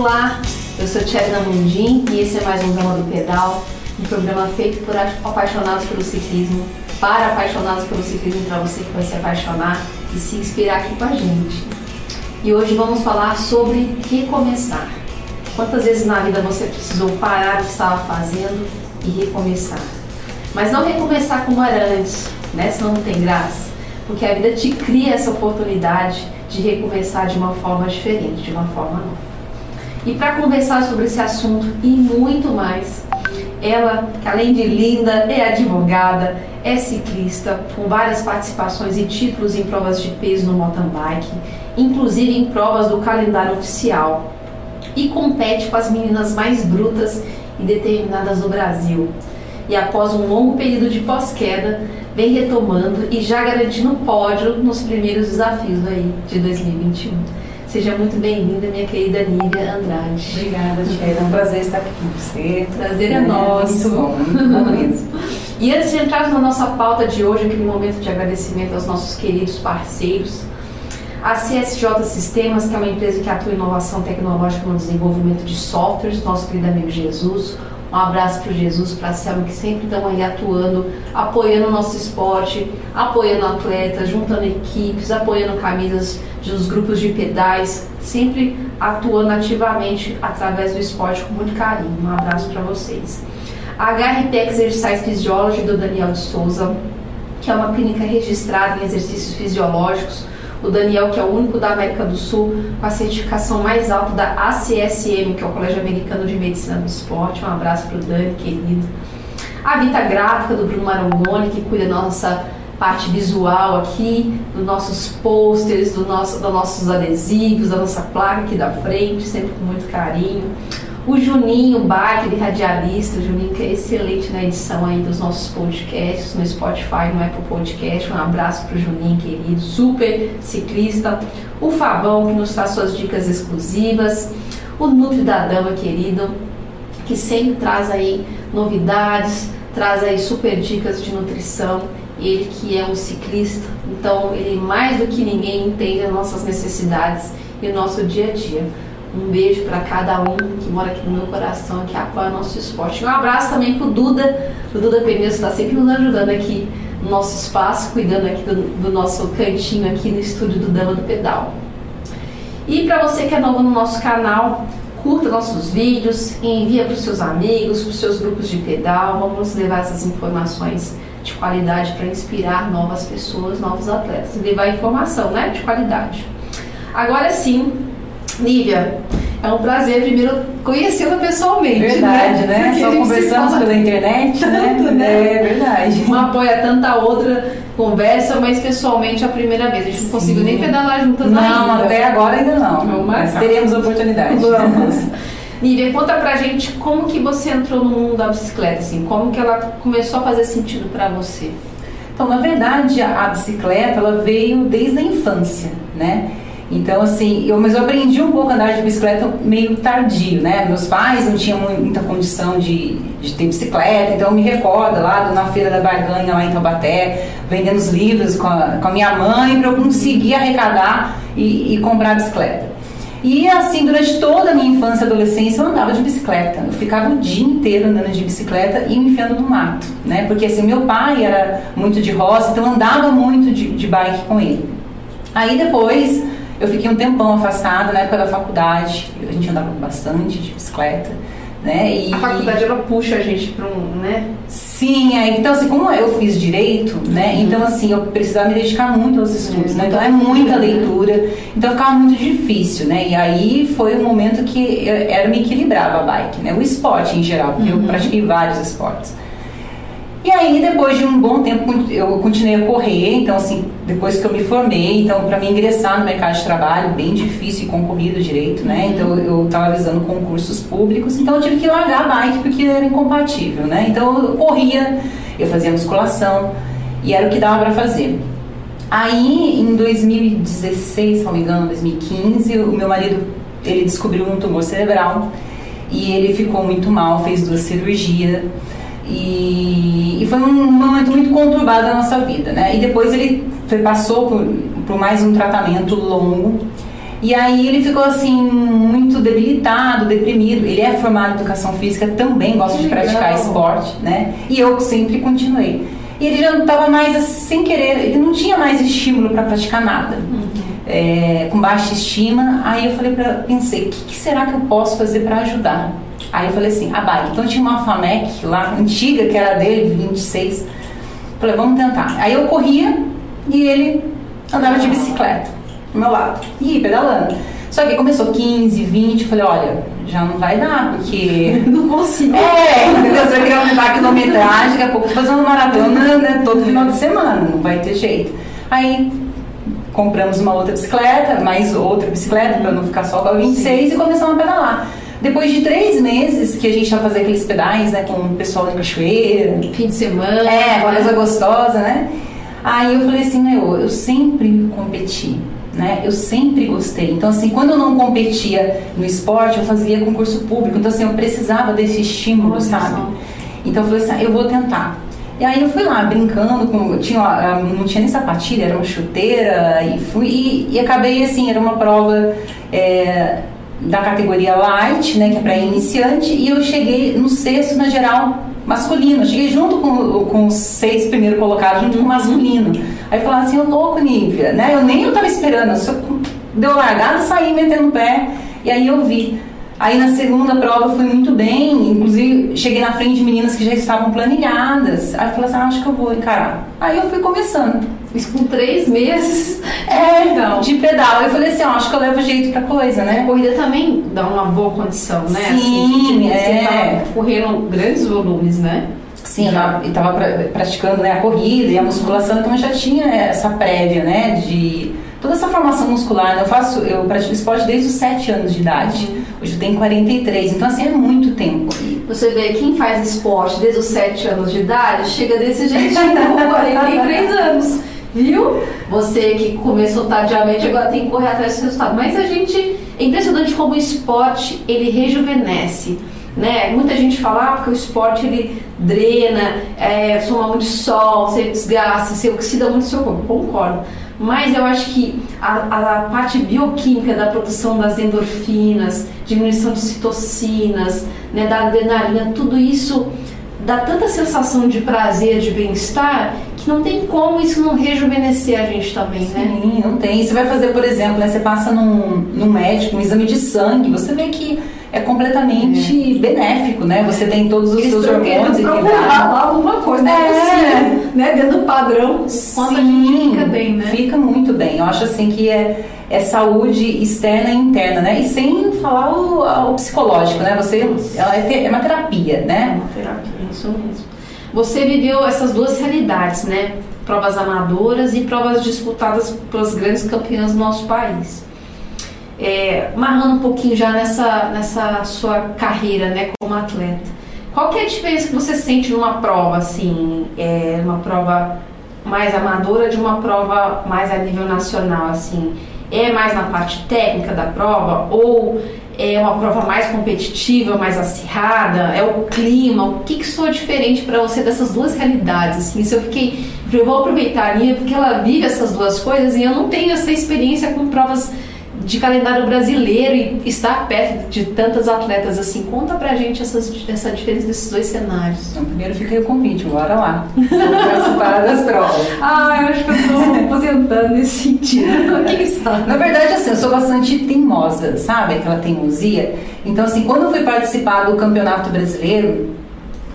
Olá, eu sou Tcherna Mundim e esse é mais um Gama do Pedal, um programa feito por apaixonados pelo ciclismo, para apaixonados pelo ciclismo, para você que vai se apaixonar e se inspirar aqui com a gente. E hoje vamos falar sobre recomeçar. Quantas vezes na vida você precisou parar o que estava fazendo e recomeçar? Mas não recomeçar como era antes, né? Senão não tem graça. Porque a vida te cria essa oportunidade de recomeçar de uma forma diferente, de uma forma nova. E para conversar sobre esse assunto e muito mais, ela, que além de linda, é advogada, é ciclista, com várias participações e títulos em provas de peso no mountain bike, inclusive em provas do calendário oficial, e compete com as meninas mais brutas e determinadas do Brasil. E após um longo período de pós-queda, vem retomando e já garantindo pódio nos primeiros desafios aí de 2021. Seja muito bem-vinda, minha querida Nívia Andrade. Obrigada, Tia. É um prazer estar aqui com você. Prazer é nosso. Muito bom, muito bom mesmo. E antes de entrarmos na nossa pauta de hoje, aquele momento de agradecimento aos nossos queridos parceiros, a CSJ Sistemas, que é uma empresa que atua em inovação tecnológica no desenvolvimento de softwares, nosso querido amigo Jesus, um abraço para Jesus, para a Selma, que sempre estão aí atuando, apoiando o nosso esporte, apoiando atletas, juntando equipes, apoiando camisas dos grupos de pedais, sempre atuando ativamente através do esporte com muito carinho. Um abraço para vocês. A HRT Exercise Physiology do Daniel de Souza, que é uma clínica registrada em exercícios fisiológicos o Daniel, que é o único da América do Sul com a certificação mais alta da ACSM, que é o Colégio Americano de Medicina do Esporte. Um abraço para o Dani, querido. A Vita Gráfica do Bruno Marangoni, que cuida da nossa parte visual aqui, dos nossos posters, do nosso, dos nossos adesivos, da nossa placa aqui da frente, sempre com muito carinho. O Juninho Bach, ele radialista, o Juninho que é excelente na edição aí dos nossos podcasts, no Spotify, no Apple Podcast. Um abraço para o Juninho, querido, super ciclista. O Fabão, que nos traz suas dicas exclusivas. O Nutri da Dama, querido, que sempre traz aí novidades, traz aí super dicas de nutrição. Ele que é um ciclista, então ele mais do que ninguém entende as nossas necessidades e o nosso dia a dia. Um beijo para cada um que mora aqui no meu coração, que apoia o nosso esporte. Um abraço também pro Duda, o Duda Pneus está sempre nos ajudando aqui no nosso espaço, cuidando aqui do, do nosso cantinho aqui no estúdio do Dama do Pedal. E para você que é novo no nosso canal, curta nossos vídeos, envia para os seus amigos, para os seus grupos de pedal. Vamos levar essas informações de qualidade para inspirar novas pessoas, novos atletas. Levar informação, né, de qualidade. Agora sim, Nívia, é um prazer primeiro conhecê-la pessoalmente. Verdade, né? né? Só conversamos pela internet, tanto, né? né? É verdade. Uma apoia tanta outra conversa, mas pessoalmente é a primeira vez. A gente não conseguiu nem pedalar juntas não, ainda. Não, até agora ainda não. Vamos mas teremos oportunidade. Vamos. Nívia, conta pra gente como que você entrou no mundo da bicicleta, assim, como que ela começou a fazer sentido para você? Então, na verdade, a bicicleta, ela veio desde a infância, né? Então, assim, eu, mas eu aprendi um pouco a andar de bicicleta meio tardio, né? Meus pais não tinham muita condição de, de ter bicicleta, então eu me recordo lá na Feira da Barganha, lá em Taubaté, vendendo os livros com a, com a minha mãe para eu conseguir arrecadar e, e comprar bicicleta. E assim, durante toda a minha infância e adolescência, eu andava de bicicleta. Eu ficava o dia inteiro andando de bicicleta e me enfiando no mato, né? Porque assim, meu pai era muito de roça, então eu andava muito de, de bike com ele. Aí depois eu fiquei um tempão afastada na época da faculdade, a gente andava bastante de bicicleta. Né? E, a faculdade ela puxa a gente para um, né? Sim, é, então assim, como eu fiz direito, né? Uhum. Então assim, eu precisava me dedicar muito aos estudos, uhum. né? Então é muita leitura, então ficava muito difícil, né? E aí foi um momento que eu, era me equilibrava a bike, né? O esporte em geral, porque uhum. eu pratiquei vários esportes. E aí, depois de um bom tempo, eu continuei a correr. Então, assim, depois que eu me formei, então, para me ingressar no mercado de trabalho, bem difícil e concorrido direito, né? Uhum. Então, eu estava visando concursos públicos. Então, eu tive que largar a bike porque era incompatível, né? Então, eu corria, eu fazia musculação e era o que dava para fazer. Aí, em 2016, se não me engano, 2015, o meu marido ele descobriu um tumor cerebral e ele ficou muito mal, fez duas cirurgias. E, e, foi um momento muito conturbado da nossa vida, né? E depois ele foi, passou por, por mais um tratamento longo E aí ele ficou assim, muito debilitado, deprimido. Ele é formado em educação física, também gosta Que de praticar legal. esporte, né? E eu sempre continuei. E ele já não estava mais sem querer, ele não tinha mais estímulo para praticar nada. É, com baixa estima. Aí eu falei para pensei, o que, que será que eu posso fazer para ajudar? Aí eu falei assim, a bike. Então tinha uma Famec lá, antiga, que era dele, 26. Falei, vamos tentar. Aí eu corria e ele andava de bicicleta do meu lado. E pedalando. Só que começou 15, 20, eu falei, olha, já não vai dar, porque. Não consigo. É, entendeu? Você vai criar uma quilometragem, daqui a pouco fazendo maratona né, todo final de semana, não vai ter jeito. Aí compramos uma outra bicicleta, mais outra bicicleta, para não ficar só com a 26 e começamos a pedalar. Depois de três meses que a gente ia fazer aqueles pedais, né, com o pessoal da cachoeira, Fim de semana. é, coisa gostosa, né? Aí eu falei assim, meu, eu sempre competi, né? Eu sempre gostei. Então, assim, quando eu não competia no esporte, eu fazia concurso público. Então, assim, eu precisava desse estímulo, Olha sabe? Então, eu falei assim, ah, eu vou tentar. E aí eu fui lá brincando, com, tinha, uma- não tinha nem sapatilha, era uma chuteira, e fui, e, e acabei assim, era uma prova é, da categoria light, né, que é para iniciante, e eu cheguei no sexto na geral masculino, eu cheguei junto com, com os seis primeiros colocados, junto com o masculino. Aí falaram assim, ô louco, Nívia, né, eu nem eu tava esperando, eu deu largada, saí metendo o pé, e aí eu vi. Aí na segunda prova fui muito bem, inclusive cheguei na frente de meninas que já estavam planilhadas. Aí eu falei assim, ah, acho que eu vou encarar. Aí eu fui começando. Isso com três meses. É, legal. de pedal. Eu falei assim, ó, acho que eu levo jeito pra coisa, A né? corrida também dá uma boa condição, né? Sim, Você é. tá correndo grandes volumes, né? Sim, tava, eu tava pra- praticando né, a corrida e a musculação, então eu já tinha essa prévia, né, de toda essa formação muscular. né? Eu faço, eu pratico esporte desde os 7 anos de idade. Hoje eu tenho 43, então assim, é muito tempo. Você vê, quem faz esporte desde os 7 anos de idade chega desse jeitinho com 43 anos. Viu? Você que começou tardiamente agora tem que correr atrás desse resultado. Mas a gente. É impressionante como o esporte ele rejuvenesce. Né? Muita gente fala ah, porque o esporte ele drena, é, toma muito sol, você desgasta, você oxida muito o seu corpo. Concordo. Mas eu acho que a, a parte bioquímica da produção das endorfinas, diminuição de citocinas, né, da adrenalina, tudo isso dá tanta sensação de prazer, de bem-estar, que não tem como isso não rejuvenescer a gente também, né? Sim, não tem. Você vai fazer, por exemplo, né, você passa num, num médico, um exame de sangue, você vê que é completamente benéfico, né? Você tem todos os Eles seus hormônios equilibrados. lá alguma coisa, não é É. possível, né? Dentro do padrão, gente fica bem, né? Fica muito bem. Eu acho assim que é, é saúde externa e interna, né? E sem falar o, o psicológico, né? Você, ela é, te- é uma terapia, É né? uma terapia, isso mesmo. Você viveu essas duas realidades, né? Provas amadoras e provas disputadas pelas grandes campeãs do nosso país. É, marrando um pouquinho já nessa, nessa sua carreira, né, como atleta. Qual que é a diferença que você sente numa prova, assim, é, uma prova mais amadora de uma prova mais a nível nacional, assim? É mais na parte técnica da prova ou é uma prova mais competitiva, mais acirrada? É o clima? O que que soa diferente para você dessas duas realidades? Assim, se eu fiquei, eu vou aproveitar a minha porque ela vive essas duas coisas e eu não tenho essa experiência com provas de calendário brasileiro e estar perto de tantas atletas assim. Conta pra gente essas, essa diferença desses dois cenários. Então, primeiro fica aí o convite, bora lá. Participar das provas. Ah, eu acho que eu tô aposentando nesse sentido. Quem sabe? Na verdade, assim, eu sou bastante teimosa, sabe? Aquela teimosia. Então, assim, quando eu fui participar do Campeonato Brasileiro,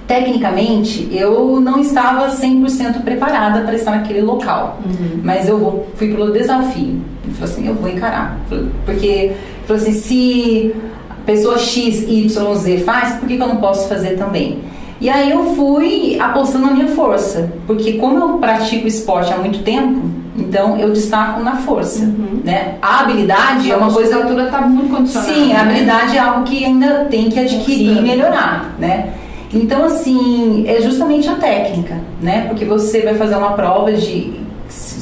tecnicamente, eu não estava 100% preparada para estar naquele local. Mas eu fui pelo desafio. Eu falei assim, eu vou encarar. Porque, falei assim, se a pessoa X, Y, Z faz, por que, que eu não posso fazer também? E aí eu fui apostando na minha força, porque como eu pratico esporte há muito tempo, então eu destaco na força, né? A habilidade é uma coisa altura tá muito condicionada. Sim, a né? habilidade é algo que ainda tem que adquirir e Constante. melhorar, né? Então, assim, é justamente a técnica, né? Porque você vai fazer uma prova de...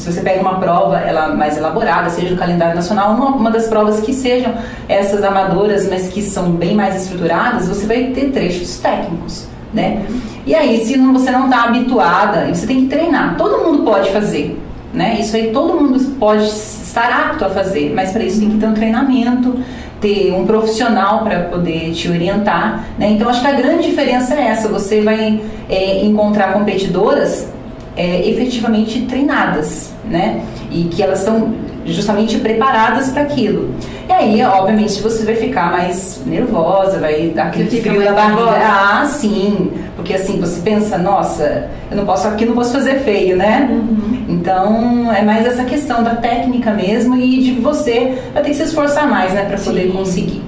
Se você pega uma prova ela mais elaborada, seja o calendário nacional, uma, uma das provas que sejam essas amadoras, mas que são bem mais estruturadas, você vai ter trechos técnicos, né? E aí, se não- você não está habituada, você tem que treinar. Todo mundo pode fazer, né? Isso aí todo mundo pode estar apto a fazer, mas para isso tem que ter um treinamento, ter um profissional para poder te orientar. Né? Então, acho que a grande diferença é essa: você vai é, encontrar competidoras é, efetivamente treinadas, né? E que elas estão justamente preparadas para aquilo. E aí, obviamente, você vai ficar mais nervosa, vai dar aquele frio na barriga. Ah, sim. Porque assim, você pensa, nossa, eu não posso aqui, não posso fazer feio, né? Uhum. Então, é mais essa questão da técnica mesmo e de você vai ter que se esforçar mais, né, para poder conseguir.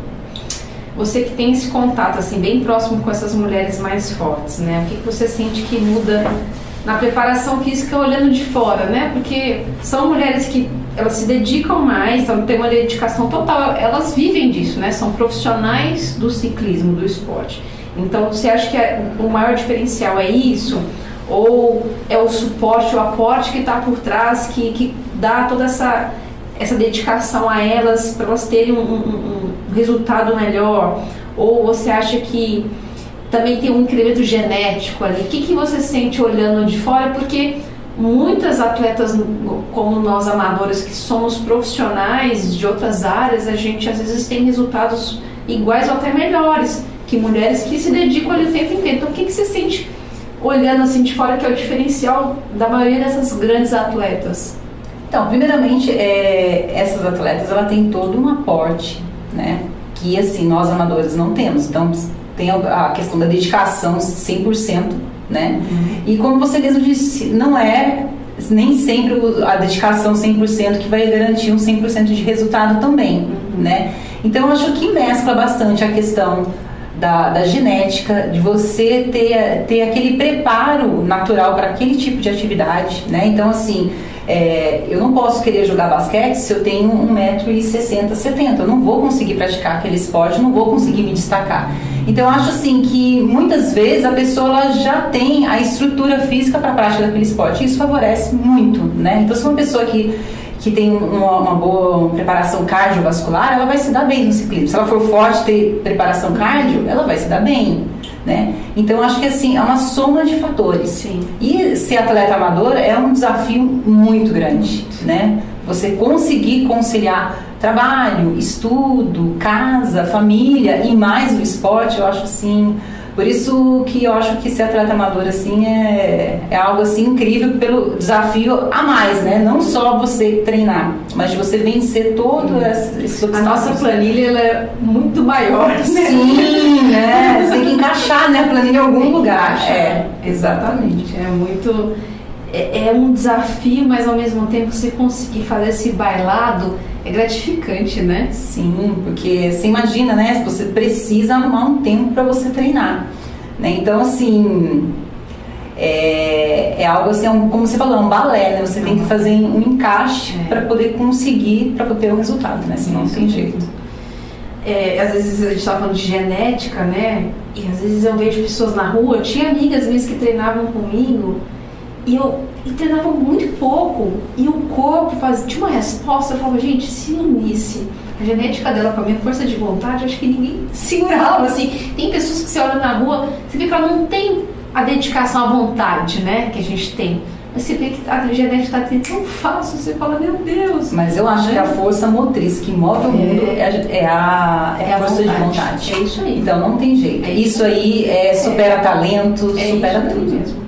Você que tem esse contato assim bem próximo com essas mulheres mais fortes, né? O que, que você sente que muda na preparação física olhando de fora, né? Porque são mulheres que elas se dedicam mais, então tem uma dedicação total, elas vivem disso, né? São profissionais do ciclismo, do esporte. Então, você acha que é, o maior diferencial é isso? Ou é o suporte, o aporte que está por trás, que, que dá toda essa, essa dedicação a elas para elas terem um, um, um resultado melhor? Ou você acha que também tem um incremento genético ali. O que, que você sente olhando de fora? Porque muitas atletas como nós amadores que somos profissionais de outras áreas, a gente às vezes tem resultados iguais ou até melhores que mulheres que se dedicam ali o tempo inteiro. Então, o que, que você sente olhando assim de fora que é o diferencial da maioria dessas grandes atletas? Então, primeiramente, é, essas atletas ela tem todo um aporte, né? Que assim nós amadores não temos. Então, tem a questão da dedicação 100%, né? Uhum. E como você mesmo disse, não é nem sempre a dedicação 100% que vai garantir um 100% de resultado também, uhum. né? Então eu acho que mescla bastante a questão da, da, genética, de você ter, ter aquele preparo natural para aquele tipo de atividade, né? Então, assim, é, eu não posso querer jogar basquete se eu tenho 1,60m, 70 Eu não vou conseguir praticar aquele esporte, não vou conseguir me destacar. Então, eu acho assim que muitas vezes a pessoa já tem a estrutura física para a prática daquele esporte. E isso favorece muito, né? Então, se uma pessoa que que tem uma, uma, boa preparação cardiovascular, ela vai se dar bem no ciclismo. Se ela for forte ter preparação cardio, ela vai se dar bem, né? Então acho que assim é uma soma de fatores. Sim. E ser atleta amador é um desafio muito grande, né? Você conseguir conciliar trabalho, estudo, casa, família e mais o esporte, eu acho assim por isso que eu acho que ser atleta amador assim é, é algo assim incrível pelo desafio a mais, né? Não só você treinar, mas de você vencer todo esse A nossa planilha ela é muito maior, né? Sim, né? Você tem que encaixar né, a planilha em algum lugar. É, exatamente. É muito é, é um desafio, mas ao mesmo tempo você conseguir fazer esse bailado é gratificante, né? Sim, porque você imagina, né? Você precisa arrumar um tempo para você treinar, né? Então, assim, é, é algo assim, é um, como você falou, é um balé, né? Você tem que fazer um encaixe é. para poder conseguir, para ter o resultado, né? Senão não tem jeito. É, às vezes a gente estava falando de genética, né? E às vezes eu vejo pessoas na rua, eu tinha amigas minhas que treinavam comigo e eu e treinava muito pouco e o corpo fazia, tinha uma resposta. Eu falava, gente, se unisse a genética dela com a minha força de vontade, acho que ninguém segurava. Assim. Tem pessoas que você olha na rua, você vê que ela não tem a dedicação à vontade né, que a gente tem. Mas você vê que a genética está tão fácil, você fala, meu Deus. Mas eu acho que a força motriz que move o mundo é, é a, é, é a força vontade. de vontade. É isso aí. Então não tem jeito. É isso, aí é, supera talento, é supera tudo. Mesmo.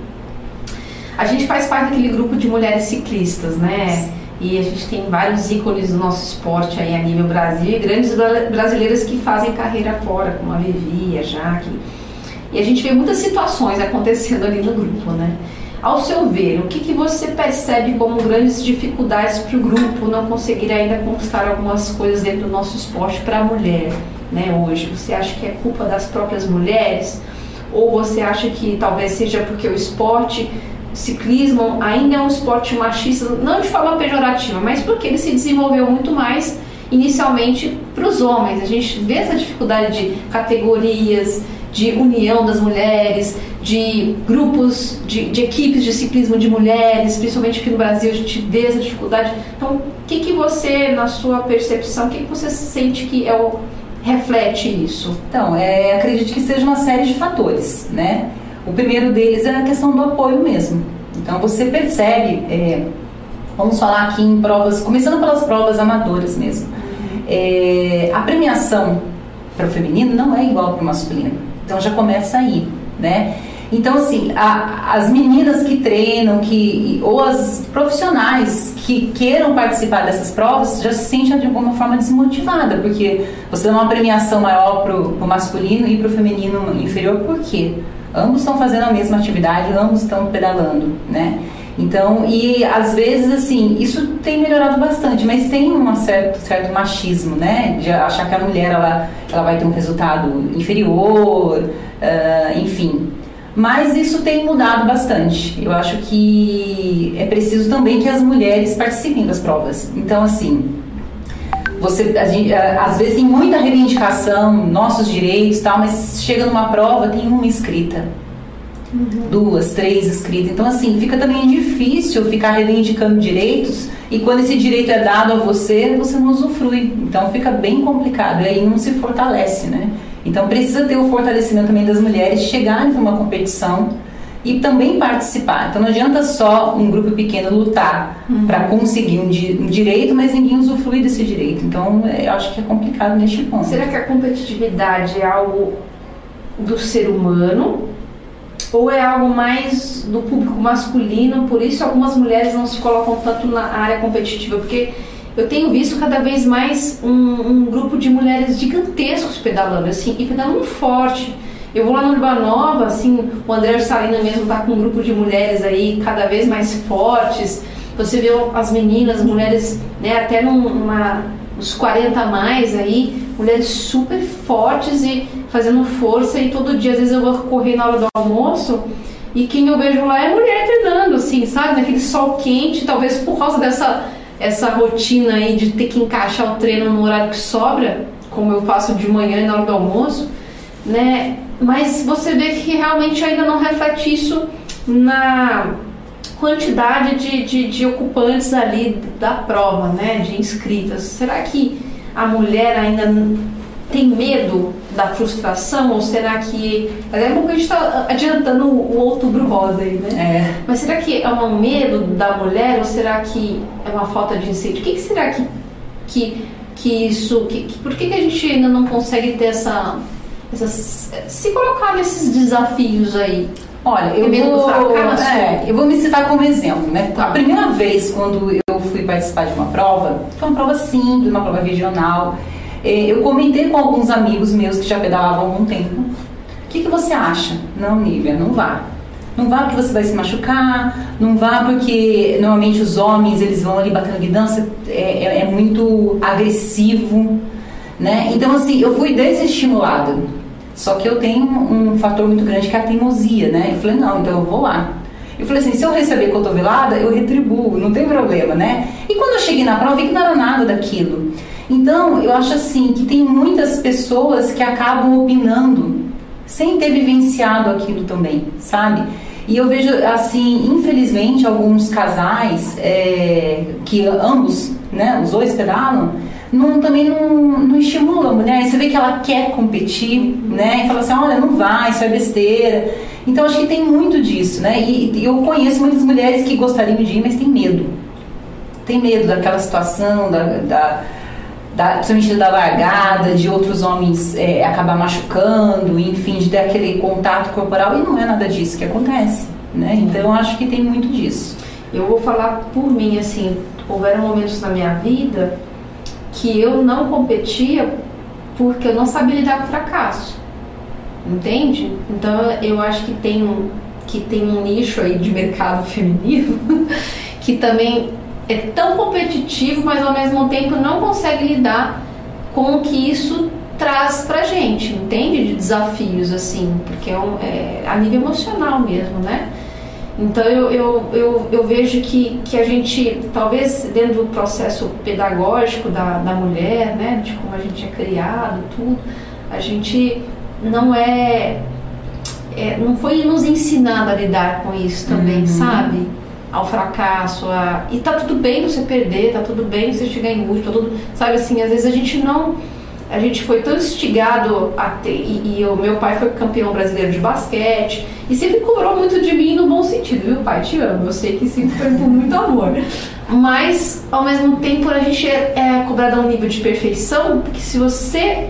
A gente faz parte daquele grupo de mulheres ciclistas, né? E a gente tem vários ícones do nosso esporte aí a nível Brasil e grandes brasileiras que fazem carreira fora, como a Vivi, a Jaque. E a gente vê muitas situações acontecendo ali no grupo, né? Ao seu ver, o que, que você percebe como grandes dificuldades para o grupo não conseguir ainda conquistar algumas coisas dentro do nosso esporte para a mulher, né, hoje? Você acha que é culpa das próprias mulheres? Ou você acha que talvez seja porque o esporte ciclismo ainda é um esporte machista, não de forma pejorativa, mas porque ele se desenvolveu muito mais inicialmente para os homens. A gente vê essa dificuldade de categorias, de união das mulheres, de grupos, de, de, equipes de ciclismo de mulheres, principalmente aqui no Brasil a gente vê essa dificuldade. Então, o que, que você, na sua percepção, o que, que você sente que é o, reflete isso? Então, é, acredito que seja uma série de fatores, né? O primeiro deles é a questão do apoio mesmo. Então você percebe é, Vamos falar aqui em provas, começando pelas provas amadoras mesmo. É, a premiação para o feminino não é igual para o masculino. Então já começa aí, né? Então, assim, a, as meninas que treinam, que, ou as profissionais que queiram participar dessas provas já se sentem de alguma forma desmotivada, porque você dá uma premiação maior para o masculino e para o feminino inferior, por quê? Ambos estão fazendo a mesma atividade, ambos estão pedalando, né? Então, e às vezes, assim, isso tem melhorado bastante, mas tem um certo, certo machismo, né? De achar que a mulher, ela, ela vai ter um resultado inferior, uh, enfim. Mas isso tem mudado bastante. Eu acho que é preciso também que as mulheres participem das provas. Então, assim, você gente, às vezes tem muita reivindicação, nossos direitos, tal, mas chega numa prova tem uma inscrita. Uhum. Duas, três inscritas. Então, assim, fica também difícil ficar reivindicando direitos e quando esse direito é dado a você, você não usufrui. Então, fica bem complicado e aí não se fortalece, né? Então precisa ter o fortalecimento também das mulheres chegarem numa competição e também participar. Então não adianta só um grupo pequeno lutar uhum. para conseguir um, di um, direito, mas ninguém usufrui desse direito. Então eu acho que é complicado neste ponto. Será que a competitividade é algo do ser humano ou é algo mais do público masculino? Por isso algumas mulheres não se colocam tanto na área competitiva, porque eu tenho visto cada vez mais um, um grupo de mulheres gigantescos pedalando, assim, e pedalando forte. Eu vou lá no Urbanova, assim, o André Salina mesmo tá com um grupo de mulheres aí cada vez mais fortes. Você vê as meninas, mulheres, né, até numa, uns 40 a mais aí, mulheres super fortes e fazendo força e todo dia, às vezes eu vou correr na hora do almoço e quem eu vejo lá é mulher treinando, assim, sabe? Naquele sol quente, talvez por causa dessa essa rotina aí de ter que encaixar o treino no horário que sobra, como eu faço de manhã e na hora do almoço, né? Mas você vê que realmente ainda não reflete isso na quantidade de, de, de ocupantes ali da prova, né? De inscritas. Será que a mulher ainda tem medo da frustração ou será que. É bom que a gente está adiantando o outubro rosa aí, né? É. Mas será que é um medo da mulher ou será que é uma falta de incêndio? O que, que será que, que, que isso. Que, que, por que, que a gente ainda não consegue ter essa, essa. se colocar nesses desafios aí? Olha, eu vou, é, eu vou me citar como exemplo, né? A primeira vez quando eu fui participar de uma prova, foi uma prova simples, uma prova regional. É, eu comentei com alguns amigos meus que já pedalavam há algum tempo. O que, que você acha? Não, Nívia, não vá. Não vá porque você vai se machucar, não vá porque normalmente os homens eles vão ali batendo guidança, é, é, é muito agressivo, né? Então assim, eu fui desestimulada. Só que eu tenho um fator muito grande que é a teimosia, né? Eu falei, não, então eu vou lá. Eu falei assim, se eu receber cotovelada, eu retribuo, não tem problema, né? E quando eu cheguei na prova, vi que não era nada daquilo. Então, eu acho assim que tem muitas pessoas que acabam opinando sem ter vivenciado aquilo também, sabe? E eu vejo, assim, infelizmente, alguns casais é, que ambos, né, os dois pedalam, não, também não, não estimulam a mulher. Você vê que ela quer competir, né? E fala assim, olha, não vai, isso é besteira. Então, acho que tem muito disso, né? E, e eu conheço muitas mulheres que gostariam de ir, mas tem medo. Tem medo daquela situação, da, da da, principalmente da largada, de outros homens é, acabar machucando, enfim, de ter aquele contato corporal, e não é nada disso que acontece, né? Então acho que tem muito disso. Eu vou falar por mim, assim, houveram momentos na minha vida que eu não competia porque eu não sabia lidar com fracasso, entende? Então eu acho que tem um, que tem um nicho aí de mercado feminino que também é tão competitivo, mas ao mesmo tempo não consegue lidar com o que isso traz pra gente, entende? De desafios, assim, porque é, um, é a nível emocional mesmo, né? Então eu, eu, eu, eu, vejo que, que a gente, talvez dentro do processo pedagógico da, da mulher, né, de como a gente é criado, tudo, a gente não é, é não foi nos ensinado a lidar com isso também, uhum. sabe? ao fracasso, a... e tá tudo bem você perder, tá tudo bem você chegar em último, tá tudo, sabe assim, às vezes a gente não, a gente foi tão instigado a ter, e, e o meu pai foi campeão brasileiro de basquete, e sempre cobrou muito de mim no bom sentido, viu pai, te amo, eu sei que sempre foi com muito amor, mas ao mesmo tempo a gente é, é cobrado a um nível de perfeição, porque se você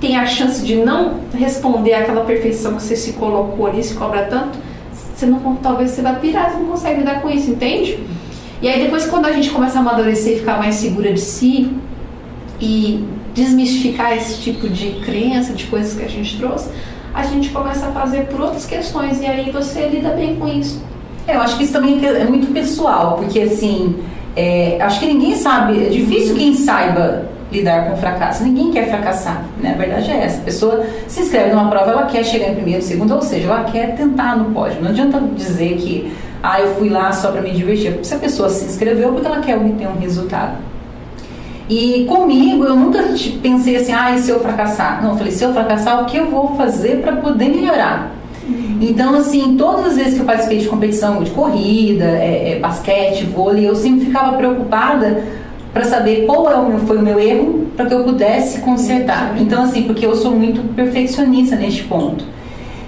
tem a chance de não responder àquela perfeição que você se colocou ali, se cobra tanto, você não, talvez você vai pirar, você não consegue lidar com isso, entende? E aí depois quando a gente começa a amadurecer e ficar mais segura de si e desmistificar esse tipo de crença, de coisas que a gente trouxe, a gente começa a fazer por outras questões e aí você lida bem com isso. Eu acho que isso também é muito pessoal, porque assim, é, acho que ninguém sabe, é difícil quem saiba lidar com fracasso. Ninguém quer fracassar, né? A verdade é essa. A pessoa se inscreve numa prova, ela quer chegar em primeiro, segundo, ou seja, ela quer tentar no pódio. Não adianta dizer que, ah, eu fui lá só para me divertir. Se a pessoa se inscreveu, porque ela quer obter um resultado. E comigo, eu nunca pensei assim, ah, e se eu fracassar? Não, eu falei, se eu fracassar, o que eu vou fazer para poder melhorar? Uhum. Então, assim, todas as vezes que eu participei de competição de corrida, é, é, basquete, vôlei, eu sempre ficava preocupada para saber qual é o meu, foi o meu erro para que eu pudesse consertar. Então, assim, porque eu sou muito perfeccionista neste ponto.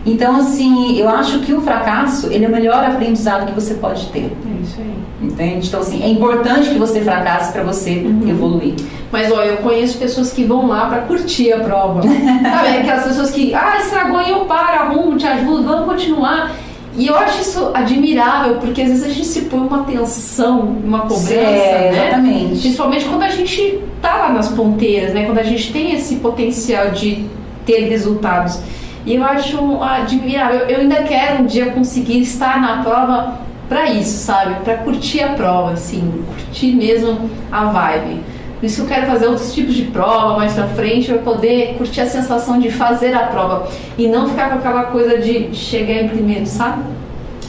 Então, assim, eu acho que o fracasso, ele é o melhor aprendizado que você pode ter. É isso aí. Entende? Então, assim, é importante que você fracasse para você uhum. evoluir. Mas, olha, eu conheço pessoas que vão lá para curtir a prova. Sabe? Aquelas pessoas que, ah, estragou e eu paro, arrumo, te ajudo, vamos continuar. E eu acho isso admirável, porque às vezes a gente se põe uma tensão, uma cobrança, é, né? Exatamente. Principalmente quando a gente tá lá nas ponteiras, né? Quando a gente tem esse potencial de ter resultados. E eu acho admirável. Eu ainda quero um dia conseguir estar na prova para isso, sabe? Para curtir a prova, assim, curtir mesmo a vibe. Por isso eu quero fazer outros tipos de prova mais pra frente para poder curtir a sensação de fazer a prova e não ficar com aquela coisa de chegar em primeiro, sabe?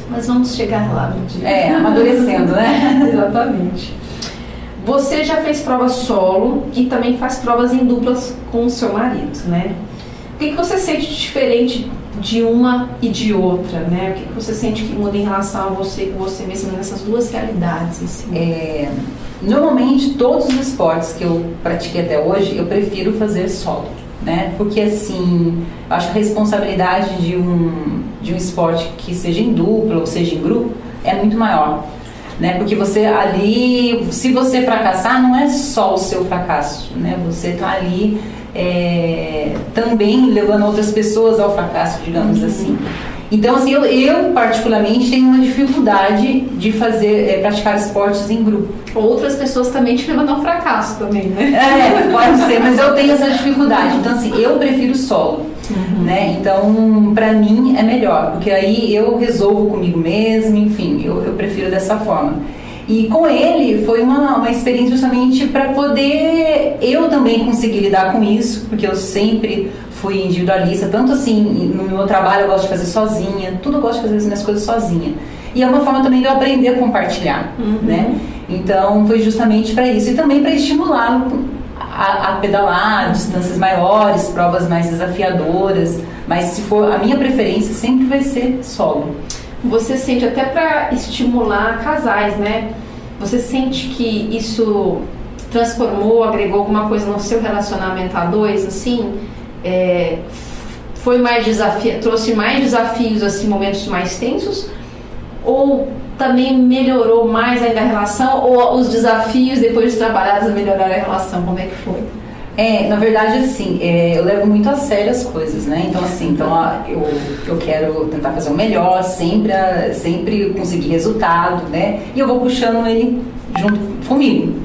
Mas vamos chegar lá no dia. É, amadurecendo, né? Exatamente. Você já fez prova solo e também faz provas em duplas com o seu marido, né? O que, você sente diferente de uma e de outra, né? O que, você sente que muda em relação a você com você mesmo nessas duas realidades? Assim? É, normalmente, todos os esportes que eu pratiquei até hoje, eu prefiro fazer solo, né? Porque assim, acho que a responsabilidade de um, de um esporte que seja em dupla ou seja em grupo é muito maior. Né? Porque você ali, se você fracassar, não é só o seu fracasso, né? Você está ali é, também levando outras pessoas ao fracasso, digamos uhum. assim. Então, assim, eu, eu, particularmente tenho uma dificuldade de fazer, é, praticar esportes em grupo. Outras pessoas também te levando ao fracasso também, né? É, pode ser, mas eu tenho essa dificuldade. Então, assim, eu prefiro solo, uhum. né? Então, pra mim é melhor, porque aí eu resolvo comigo mesmo, enfim, eu, eu prefiro dessa forma. E com ele foi uma, uma experiência justamente para poder eu também conseguir lidar com isso, porque eu sempre fui individualista, tanto assim, no meu trabalho eu gosto de fazer sozinha, tudo eu gosto de fazer as minhas coisas sozinha. E é uma forma também de eu aprender a compartilhar, uhum. né? Então foi justamente para isso e também para estimulá-lo a, a, pedalar distâncias maiores, provas mais desafiadoras, mas se for a minha preferência sempre vai ser solo você sente até para estimular casais, né? Você sente que isso transformou, agregou alguma coisa no seu relacionamento a dois, assim? É, foi mais desafio, trouxe mais desafios, assim, momentos mais tensos? Ou também melhorou mais ainda a relação? Ou os desafios depois de trabalhados melhoraram a relação? Como é que foi? É, na verdade, assim, é, eu levo muito a sério as coisas, né? Então, assim, então, eu, eu quero tentar fazer o melhor, sempre, sempre conseguir resultado, né? E eu vou puxando ele junto comigo.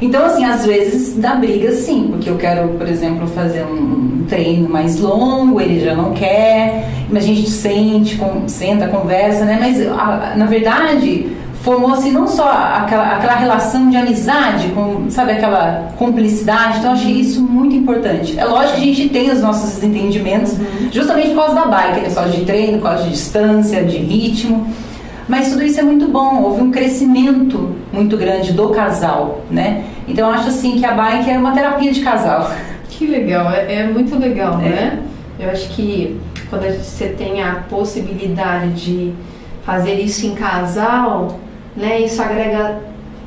Então, assim, às vezes dá briga sim, porque eu quero, por exemplo, fazer um treino mais longo, ele já não quer, mas a gente sente, com, senta, conversa, né? Mas, a, na verdade, formou-se não só aquela, aquela relação de amizade, com, sabe, aquela cumplicidade. Então, eu achei isso muito importante. É lógico que a gente tem os nossos desentendimentos, uhum. justamente por causa da bike, por causa de treino, por causa de distância, de ritmo. Mas tudo isso é muito bom, houve um crescimento muito grande do casal, né? Então, eu acho assim que a bike é uma terapia de casal. Que legal, é, é muito legal, é. né? Eu acho que quando você tem a possibilidade de fazer isso em casal, né? Isso agrega,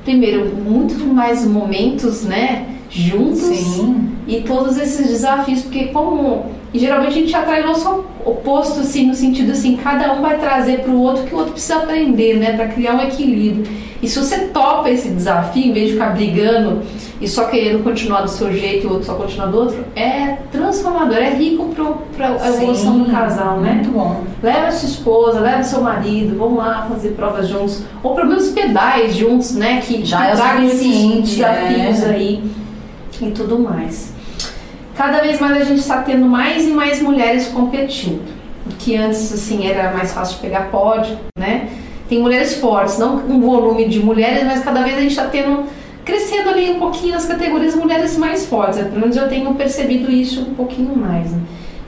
primeiro, muito mais momentos, né? Juntos Sim. e todos esses desafios, porque como e geralmente a gente atrai o nosso oposto, assim, no sentido assim, cada um vai trazer para o outro que o outro precisa aprender, né, para criar um equilíbrio. E se você topa esse desafio, em vez de ficar brigando e só querendo continuar do seu jeito e o outro só continuar do outro, é transformador, é rico para a evolução Sim, do casal, né? Muito bom. Leva sua esposa, leva seu marido, vamos lá fazer provas juntos. Ou pelo menos pedais juntos, né? Que Já é o tragam esses suficiente, desafios é. aí e tudo mais. Cada vez mais a gente está tendo mais e mais mulheres competindo. O que antes assim era mais fácil de pegar pódio, né? Tem mulheres fortes, não um volume de mulheres, mas cada vez a gente está tendo crescendo ali um pouquinho as categorias mulheres mais fortes. Pelo menos eu tenho percebido isso um pouquinho mais. Né?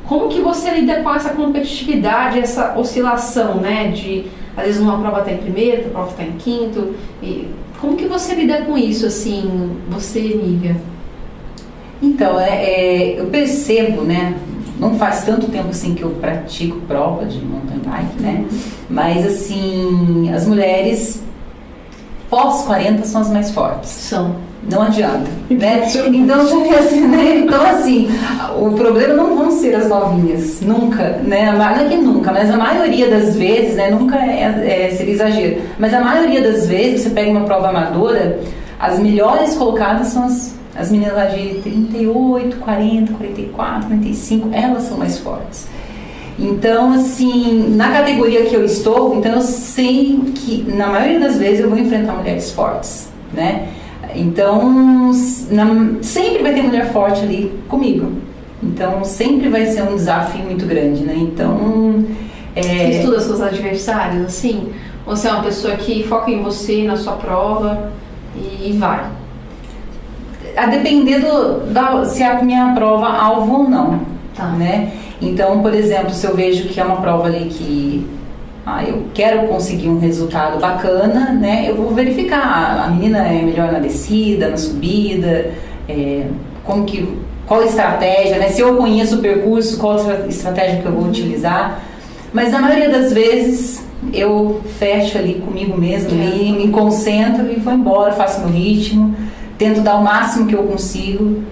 Como que você lida com essa competitividade, essa oscilação, né? De às vezes uma prova está em primeiro, outra prova está em quinto. E como que você lida com isso, assim, você, Nívia? Então, é, é, eu percebo, né? Não faz tanto tempo assim que eu pratico prova de mountain bike, né? Mas assim, as mulheres pós 40 são as mais fortes. São. Não adianta, né? Então, assim, né? então assim, o problema não vão ser as novinhas, nunca, né? Não é que nunca, mas a maioria das vezes, né? Nunca é, é seria exagero, mas a maioria das vezes você pega uma prova amadora, as melhores colocadas são as, as meninas lá de 38, 40, 44, 45, elas são mais fortes. Então, assim, na categoria que eu estou, então eu sei que na maioria das vezes eu vou enfrentar mulheres fortes, né? Então, na, sempre vai ter mulher forte ali comigo. Então, sempre vai ser um desafio muito grande, né? Então, é... Você estuda seus adversários, assim? Ou você é uma pessoa que foca em você, na sua prova e vai? A depender do, da, se a minha prova alvo ou não, tá. né? Então, por exemplo, se eu vejo que é uma prova ali que ah, eu quero conseguir um resultado bacana, né? Eu vou verificar a menina é melhor na descida, na subida, é, como que qual estratégia, né? Se eu conheço o percurso, qual estratégia que eu vou utilizar. Mas na maioria das vezes eu fecho ali comigo mesmo, ali, me concentro e vou embora, faço meu ritmo, tento dar o máximo que eu consigo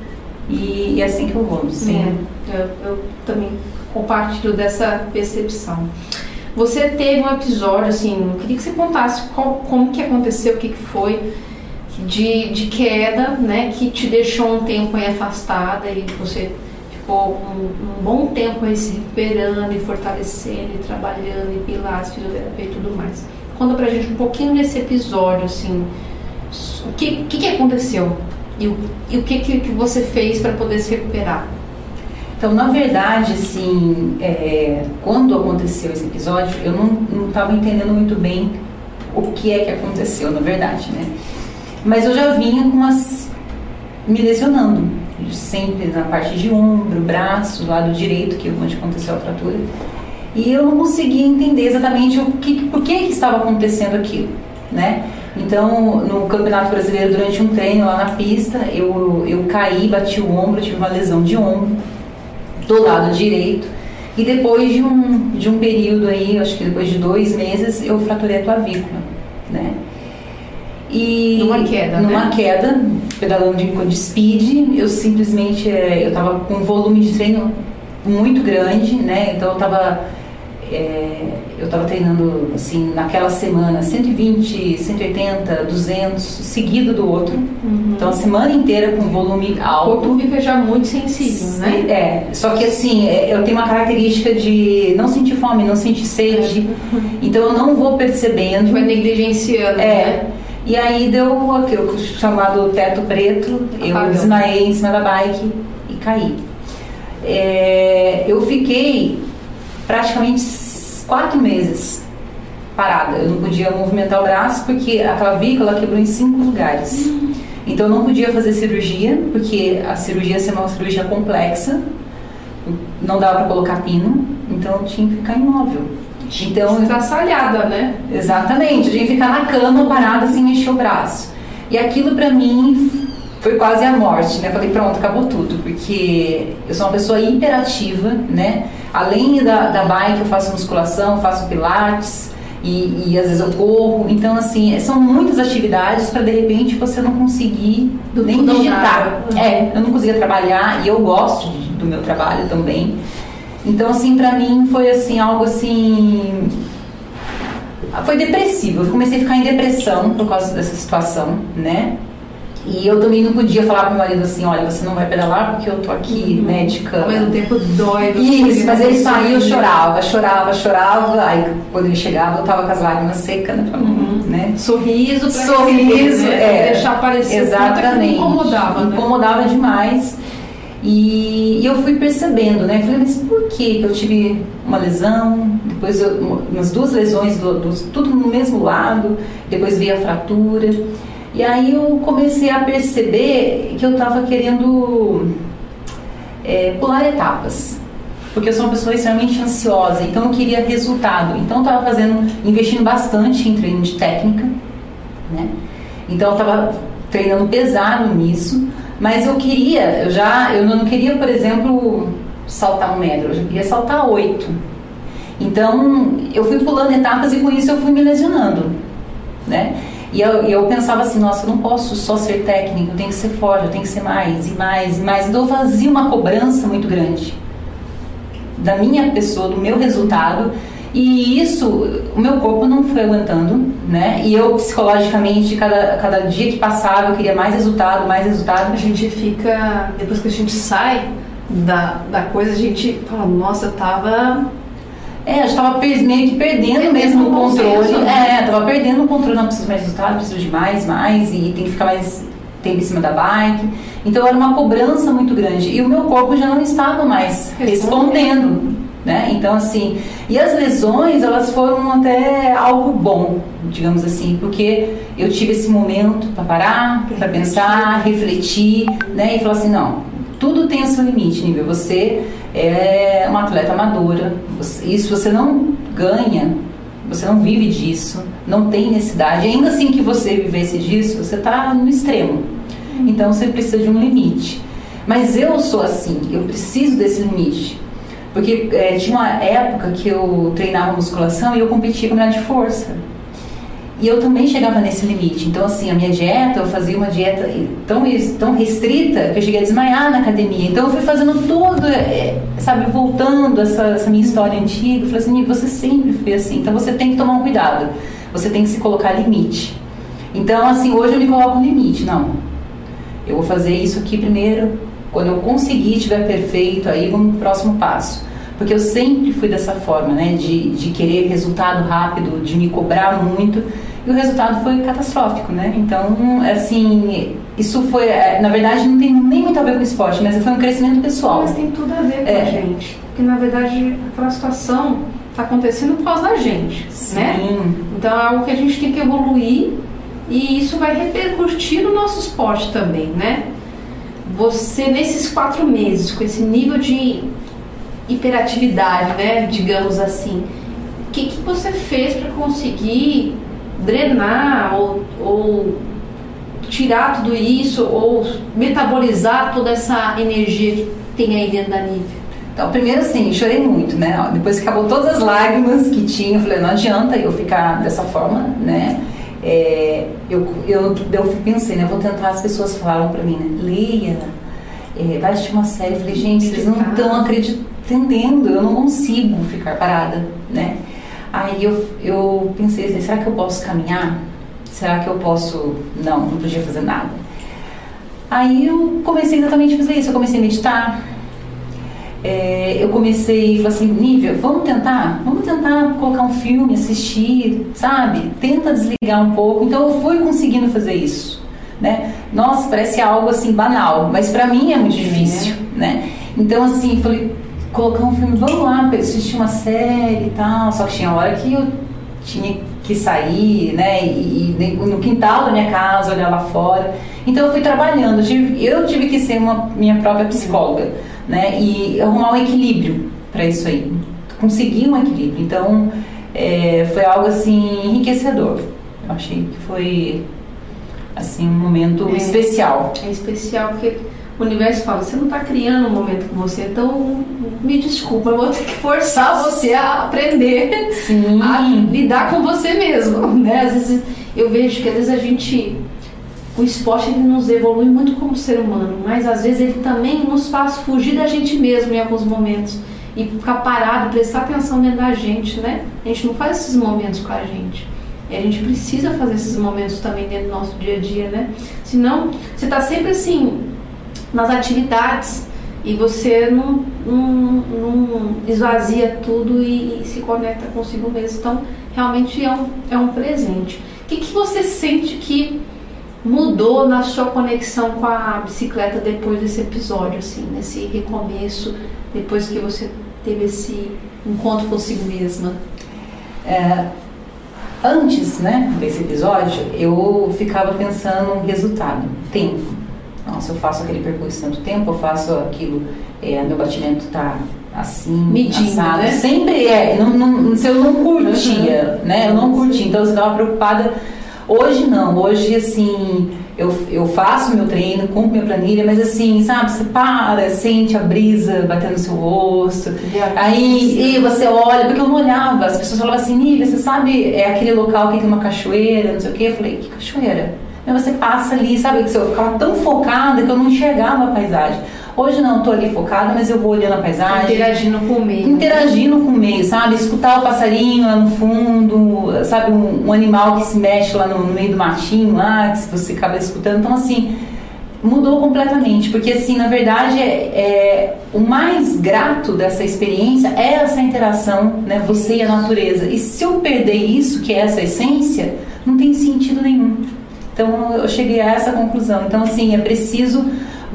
e, e é assim que eu vou. Sim. É, eu, eu também compartilho dessa percepção. Você teve um episódio, assim, eu queria que você contasse qual, como que aconteceu, o que, que foi de, de queda, né, que te deixou um tempo aí afastada e você ficou um, um bom tempo aí se recuperando e fortalecendo e trabalhando em pilates, fisioterapia e tudo mais. Conta pra gente um pouquinho desse episódio, assim, o que, que, que aconteceu e o, e o que, que, que você fez para poder se recuperar? Então, na verdade, assim, é, quando aconteceu esse episódio, eu não estava entendendo muito bem o que é que aconteceu, na verdade, né? Mas eu já vinha com umas me lesionando, sempre na parte de ombro, braço, lado direito, que é onde aconteceu a fratura. E eu não conseguia entender exatamente o que, por que, que estava acontecendo aquilo, né? Então, no Campeonato Brasileiro, durante um treino lá na pista, eu, eu caí, bati o ombro, tive uma lesão de ombro do lado direito. E depois de um, de um período aí, acho que depois de dois meses, eu fraturei a clavícula, né? E numa queda, numa né? queda, pedalando de, de speed, eu simplesmente, eu tava com um volume de treino muito grande, né? Então eu tava, é, eu tava treinando, assim, naquela semana, 120, 180, 200, seguido do outro. Uhum. Então a semana inteira com volume alto. O corpo fica já muito sensível, né? É, só que assim, eu tenho uma característica de não sentir fome, não sentir sede. Então eu não vou percebendo. Vai negligenciando, é, né? E aí deu aquilo chamado teto preto, eu Apagão. desmaiei em cima da bike e caí. É, eu fiquei praticamente quatro meses parada. Eu não podia movimentar o braço porque a clavícula quebrou em cinco lugares. Então eu não podia fazer cirurgia, porque a cirurgia ia ser uma cirurgia complexa, não dava para colocar pino, então eu tinha que ficar imóvel. Então, Estraçalhada, né? Exatamente, eu tinha que ficar na cama parada sem mexer o braço. E aquilo pra mim foi quase a morte, né? Falei, pronto, acabou tudo, porque eu sou uma pessoa hiperativa, né? Além da, da bike, eu faço musculação, faço pilates e, e às vezes eu corro. Então, assim, são muitas atividades para de repente você não conseguir Do nem digitar. nada. É, eu não conseguia trabalhar e eu gosto de- do meu trabalho também. Então, assim, pra mim foi assim, algo assim foi depressivo. Eu comecei a ficar em depressão por causa dessa situação, né? E eu também não podia falar pro meu marido assim, olha, você não vai pedalar porque eu tô aqui, uhum. né, de cama. Ao mesmo tempo dói. Isso, mas ele saía, eu chorava, chorava, chorava. Aí quando ele chegava, eu tava com as lágrimas secas, né? Uhum. né? Sorriso pra Sorriso, né? é. Deixar aparecer Exatamente. incomodava, né? Incomodava demais. E, e, eu fui percebendo, né? Falei, mas por que eu tive uma lesão? Depois, eu, umas duas lesões, do, do, tudo no mesmo lado. Depois veio a fratura. E aí eu comecei a perceber que eu estava querendo é, pular etapas. Porque eu sou uma pessoa extremamente ansiosa, então eu queria resultado. Então eu estava fazendo, investindo bastante em treino de técnica, né? Então eu estava treinando pesado nisso, mas eu queria, eu já, eu não queria, por exemplo, saltar um metro, eu já queria saltar oito. Então eu fui pulando etapas e com isso eu fui me lesionando, né? E eu, eu pensava assim, nossa, eu não posso só ser técnico, eu tenho que ser forte, eu tenho que ser mais e mais e mais. Então eu fazia uma cobrança muito grande da minha pessoa, do meu resultado. E isso, o meu corpo não foi aguentando, né? E eu psicologicamente, cada, cada dia que passava, eu queria mais resultado, mais resultado. A gente fica, depois que a gente sai da, da coisa, a gente fala, nossa, eu tava é, eu estava meio que perdendo mesmo o controle. Senso, né? É, estava perdendo o controle, não preciso mais resultado, preciso de mais, mais, e tem que ficar mais tempo em cima da bike. Então era uma cobrança muito grande. E o meu corpo já não estava mais respondendo. Né? Então, assim, e as lesões, elas foram até algo bom, digamos assim, porque eu tive esse momento para parar, para pensar, refletir, né? E falar assim: não, tudo tem o seu limite, nível. Você é uma atleta amadora. Isso você não ganha, você não vive disso, não tem necessidade. Ainda assim que você vivesse disso, você está no extremo. Então você precisa de um limite. Mas eu sou assim, eu preciso desse limite. Porque é, tinha uma época que eu treinava musculação e eu competia com mulher de força. E eu também chegava nesse limite. Então, assim, a minha dieta, eu fazia uma dieta tão, tão restrita que eu cheguei a desmaiar na academia. Então, eu fui fazendo tudo, é, sabe, voltando essa, essa minha história antiga. Eu falei assim, você sempre foi assim. Então, você tem que tomar um cuidado. Você tem que se colocar limite. Então, assim, hoje eu me coloco um limite. Não, eu vou fazer isso aqui primeiro. Quando eu conseguir, estiver perfeito, aí vamos pro próximo passo. Porque eu sempre fui dessa forma, né? De, de querer resultado rápido, de me cobrar muito e o resultado foi catastrófico, né? Então, assim, isso foi, é, na verdade, não tem nem muito a ver com esporte, mas foi um crescimento pessoal. Mas tem tudo a ver com é. a gente, porque na verdade aquela situação está acontecendo por causa da gente, Sim. né? Então é algo que a gente tem que evoluir e isso vai repercutir no nosso esporte também, né? Você nesses quatro meses com esse nível de hiperatividade, né, digamos assim, o que, que você fez para conseguir drenar ou, ou tirar tudo isso ou metabolizar toda essa energia que tem aí dentro da Nívea? Então, primeiro assim, chorei muito, né? Depois que acabou todas as lágrimas que tinha, eu falei, não adianta eu ficar dessa forma, né? É, eu, eu, eu pensei, né? Eu vou tentar, as pessoas falaram pra mim, né? Leia, é, vai assistir uma série. Eu falei, gente, vocês não estão acreditando, eu não consigo ficar parada, né? Aí eu, eu pensei assim, será que eu posso caminhar? Será que eu posso... Não, não podia fazer nada. Aí eu comecei exatamente a fazer isso, eu comecei a meditar, é, eu comecei e falei assim, Nívia, vamos tentar? Vamos tentar colocar um filme, assistir, sabe? Tenta desligar um pouco. Então eu fui conseguindo fazer isso, né? Nossa, parece algo assim banal, mas para mim é muito difícil, né? Então assim, falei, colocar um filme, vamos lá, assistir uma série e tal. Só que tinha hora que eu tinha que sair, né? E, e no quintal da minha casa, olhar lá fora. Então eu fui trabalhando. Eu tive, eu tive que ser uma minha própria psicóloga, né? E arrumar um equilíbrio para isso aí. Conseguir um equilíbrio. Então é, foi algo assim enriquecedor. Eu achei que foi assim um momento é, especial. É especial porque o universo fala, você não está criando um momento com você, então me desculpa, eu vou ter que forçar você a aprender Sim. a lidar com você mesmo, né? Às vezes eu vejo que às vezes a gente o esporte ele nos evolui muito como ser humano, mas às vezes ele também nos faz fugir da gente mesmo em alguns momentos. e ficar parado, prestar atenção dentro da gente, né? A gente não faz esses momentos com a gente. E a gente precisa fazer esses momentos também dentro do nosso dia a dia, né? Senão, você está sempre assim, nas atividades, e você não, não, não esvazia tudo e, e, se conecta consigo mesmo. Então, realmente é um, é um presente. O que, que você sente que mudou na sua conexão com a bicicleta depois desse episódio, assim, nesse recomeço, depois que você teve esse encontro consigo mesma? É, antes, né, desse episódio, eu ficava pensando no resultado, tempo. Nossa, eu faço aquele percurso tanto tempo, eu faço aquilo, é, meu batimento tá assim, medindo, assado. né? Sempre é, não, não, se eu não curtia, uhum. né, eu não curtia, então eu estava preocupada Hoje não, hoje assim, eu, eu faço meu treino, cumpro minha planilha, mas assim, sabe, você para, sente a brisa batendo no seu rosto, aí e você olha, porque eu não olhava, as pessoas falavam assim, Nívia, você sabe, é aquele local que tem uma cachoeira, não sei o quê, eu falei, que cachoeira? Aí você passa ali, sabe, que eu ficava tão focada que eu não enxergava a paisagem. Hoje não, estou ali focada, mas eu vou olhando a paisagem. Interagindo com o meio. Interagindo com o meio, sabe? Escutar o passarinho lá no fundo, sabe? Um, um animal que se mexe lá no, no, meio do matinho lá, que você acaba escutando. Então, assim, mudou completamente. Porque, assim, na verdade, é, é, o mais grato dessa experiência é essa interação, né? Você e a natureza. E se eu perder isso, que é essa essência, não tem sentido nenhum. Então, eu cheguei a essa conclusão. Então, assim, é preciso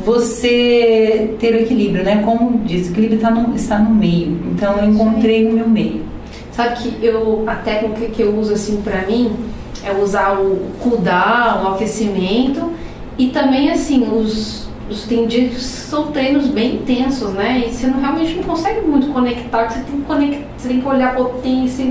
você ter o equilíbrio, né? Como diz, o equilíbrio tá no, está no meio. Então eu encontrei o meu meio. Sabe que eu a técnica que eu uso assim para mim é usar o cooldown, o aquecimento e também assim os os que são treinos bem intensos, né? E você não, realmente não consegue muito conectar, você tem que conectar, você tem que olhar a potência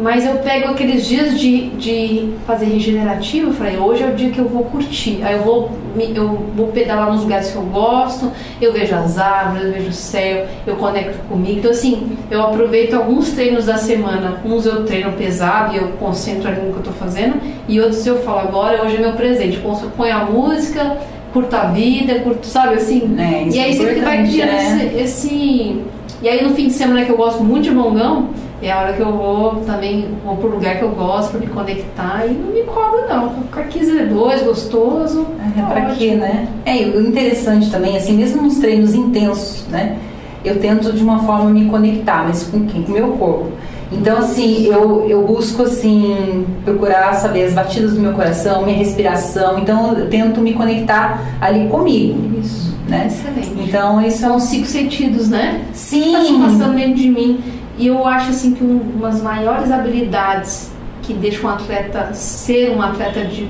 mas eu pego aqueles dias de, de fazer regenerativo, eu falei, hoje é o dia que eu vou curtir. Aí eu vou, eu vou pedalar nos lugares que eu gosto, eu vejo as árvores, eu vejo o céu, eu conecto comigo. Então assim, eu aproveito alguns treinos da semana, uns eu treino pesado e eu concentro ali no que eu estou fazendo, e outros eu falo, agora hoje é meu presente, ponho a música, curto a vida, curto, sabe assim? É, e aí você vai criando né? esse, esse. E aí no fim de semana que eu gosto muito de longão, é a hora que eu vou também vou pro lugar que eu gosto para me conectar e não me cobro não. Ficar 15 2, gostoso. É, pra quê, né? É, o interessante também, assim, mesmo nos treinos intensos, né? Eu tento de uma forma me conectar, mas com quem? Com o meu corpo. Então, assim, eu, eu busco, assim, procurar saber as batidas do meu coração, minha respiração. Então, eu tento me conectar ali comigo. Isso. Né? Excelente. Então, isso são cinco sentidos, né? Sim. Tá passando dentro de mim. E eu acho assim que um, uma das maiores habilidades que deixa um atleta ser um atleta de,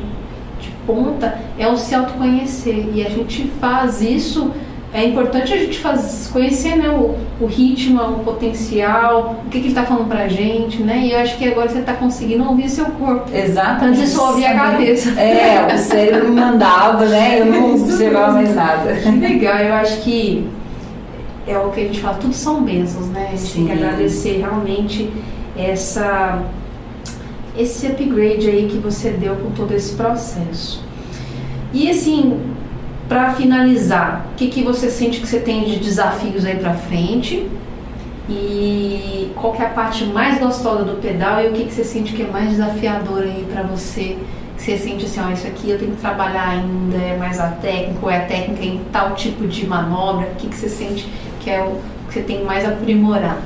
de ponta é o se autoconhecer. E a gente faz isso é importante a gente faz, conhecer né, o, o ritmo, o potencial, o que, que ele está falando pra gente, né? E eu acho que agora você está conseguindo ouvir seu corpo. Exatamente. Antes só ouvia a cabeça. É, o cérebro mandava, né? Eu não observava mais nada. Que legal, eu acho que é o que a gente fala, tudo são bênçãos, né? A gente Sim. tem que agradecer realmente essa, esse upgrade aí que você deu com todo esse processo. E assim, para finalizar, o que, que você sente que você tem de desafios aí para frente? E qual que é a parte mais gostosa do pedal e o que, que você sente que é mais desafiador aí para você? Que você sente assim, ó, isso aqui eu tenho que trabalhar ainda, é mais a técnica, ou é a técnica em tal tipo de manobra? O que, que você sente que é o que você tem mais a aprimorar?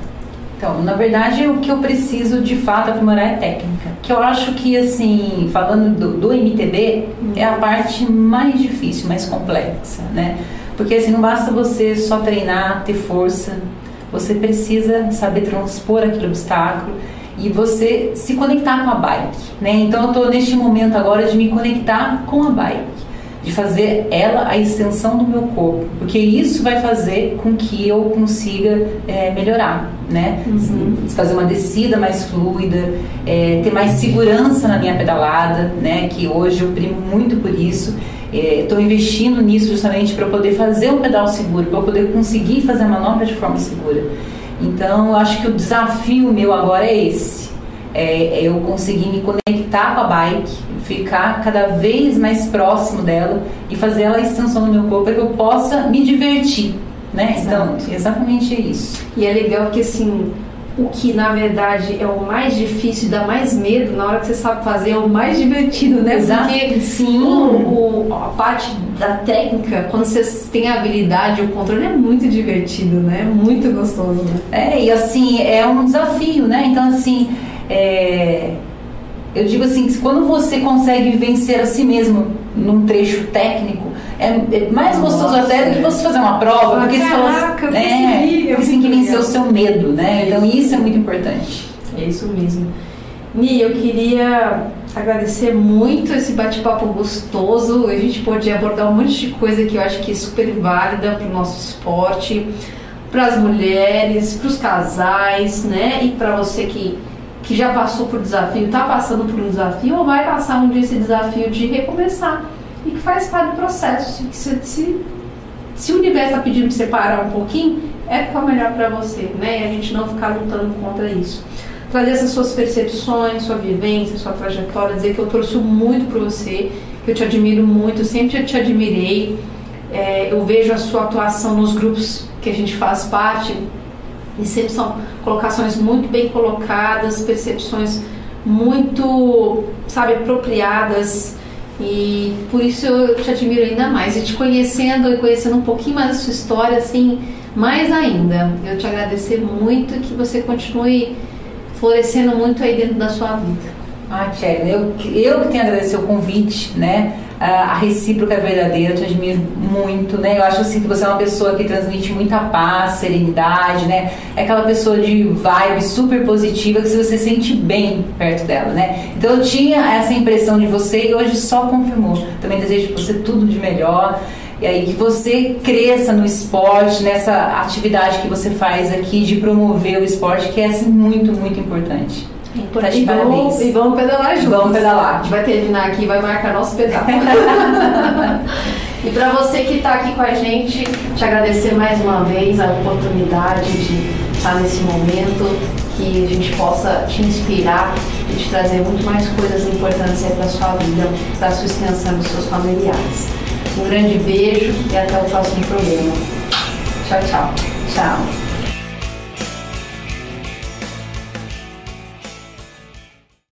Então, na verdade, o que eu preciso de fato aprimorar é técnica. Que eu acho que, assim, falando do, do MTB, hum. é a parte mais difícil, mais complexa, né? Porque, assim, não basta você só treinar, ter força, você precisa saber transpor aquele obstáculo e você se conectar com a bike, né? Então, eu estou neste momento agora de me conectar com a bike de fazer ela a extensão do meu corpo, porque isso vai fazer com que eu consiga é, melhorar, né? Uhum. Fazer uma descida mais fluida, é, ter mais segurança na minha pedalada, né? Que hoje eu primo muito por isso. Estou é, investindo nisso justamente para poder fazer um pedal seguro, para poder conseguir fazer a manobra de forma segura. Então, eu acho que o desafio meu agora é esse. É, eu conseguir me conectar com a bike, ficar cada vez mais próximo dela e fazer ela a extensão do meu corpo para que eu possa me divertir. né? Então, exatamente isso. E é legal que assim, o que na verdade é o mais difícil, dá mais medo, na hora que você sabe fazer, é o mais divertido, né? Exato. Porque Sim. O, o, a parte da técnica, quando você tem a habilidade, o controle é muito divertido, né? Muito gostoso, né? É, e assim, é um desafio, né? Então, assim, é... eu digo assim, que quando você consegue vencer a si mesmo num trecho técnico, é, é mais Nossa, gostoso até do que você fazer uma prova, porque você fala, Caraca, é, você tem que consegui. vencer o seu medo, né? Então isso é muito importante. É isso mesmo. Ni, eu queria agradecer muito esse bate-papo gostoso. A gente pôde abordar um monte de coisa que eu acho que é super válida para o nosso esporte, para as mulheres, para os casais, né? E para você que, que já passou por desafio, está passando por um desafio ou vai passar um dia esse desafio de recomeçar e que faz parte do processo. Se, se, se, o universo está pedindo para você parar um pouquinho, é que é melhor para você, né? E a gente não ficar lutando contra isso trazer essas suas percepções, sua vivência, sua trajetória, dizer que eu torço muito por você, que eu te admiro muito, sempre te admirei. É, eu vejo a sua atuação nos grupos que a gente faz parte e sempre são colocações muito bem colocadas, percepções muito, sabe, apropriadas. E por isso eu te admiro ainda mais. E te conhecendo e conhecendo um pouquinho mais da sua história, assim, mais ainda. Eu te agradecer muito que você continue florescendo muito aí dentro da sua vida. Ah, Tchela, eu, eu que tenho a agradecer o convite, né? A recíproca é verdadeira, eu te admiro muito, né? Eu acho assim que você é uma pessoa que transmite muita paz, serenidade, né? É aquela pessoa de vibe super positiva que você sente bem perto dela, né? Então eu tinha essa impressão de você e hoje só confirmou. Também desejo você tudo de melhor. E aí que você cresça no esporte, nessa atividade que você faz aqui de promover o esporte, que é assim muito, muito importante. De e, vamos, e vamos pedalar juntos. Vamos pedalar. A gente vai terminar aqui e vai marcar nosso pedal. e para você que está aqui com a gente, te agradecer mais uma vez a oportunidade de estar nesse momento, que a gente possa te inspirar e te trazer muito mais coisas importantes para a sua vida, para a sua extensão dos seus familiares. Um grande beijo e até o próximo programa. Tchau, tchau. Tchau.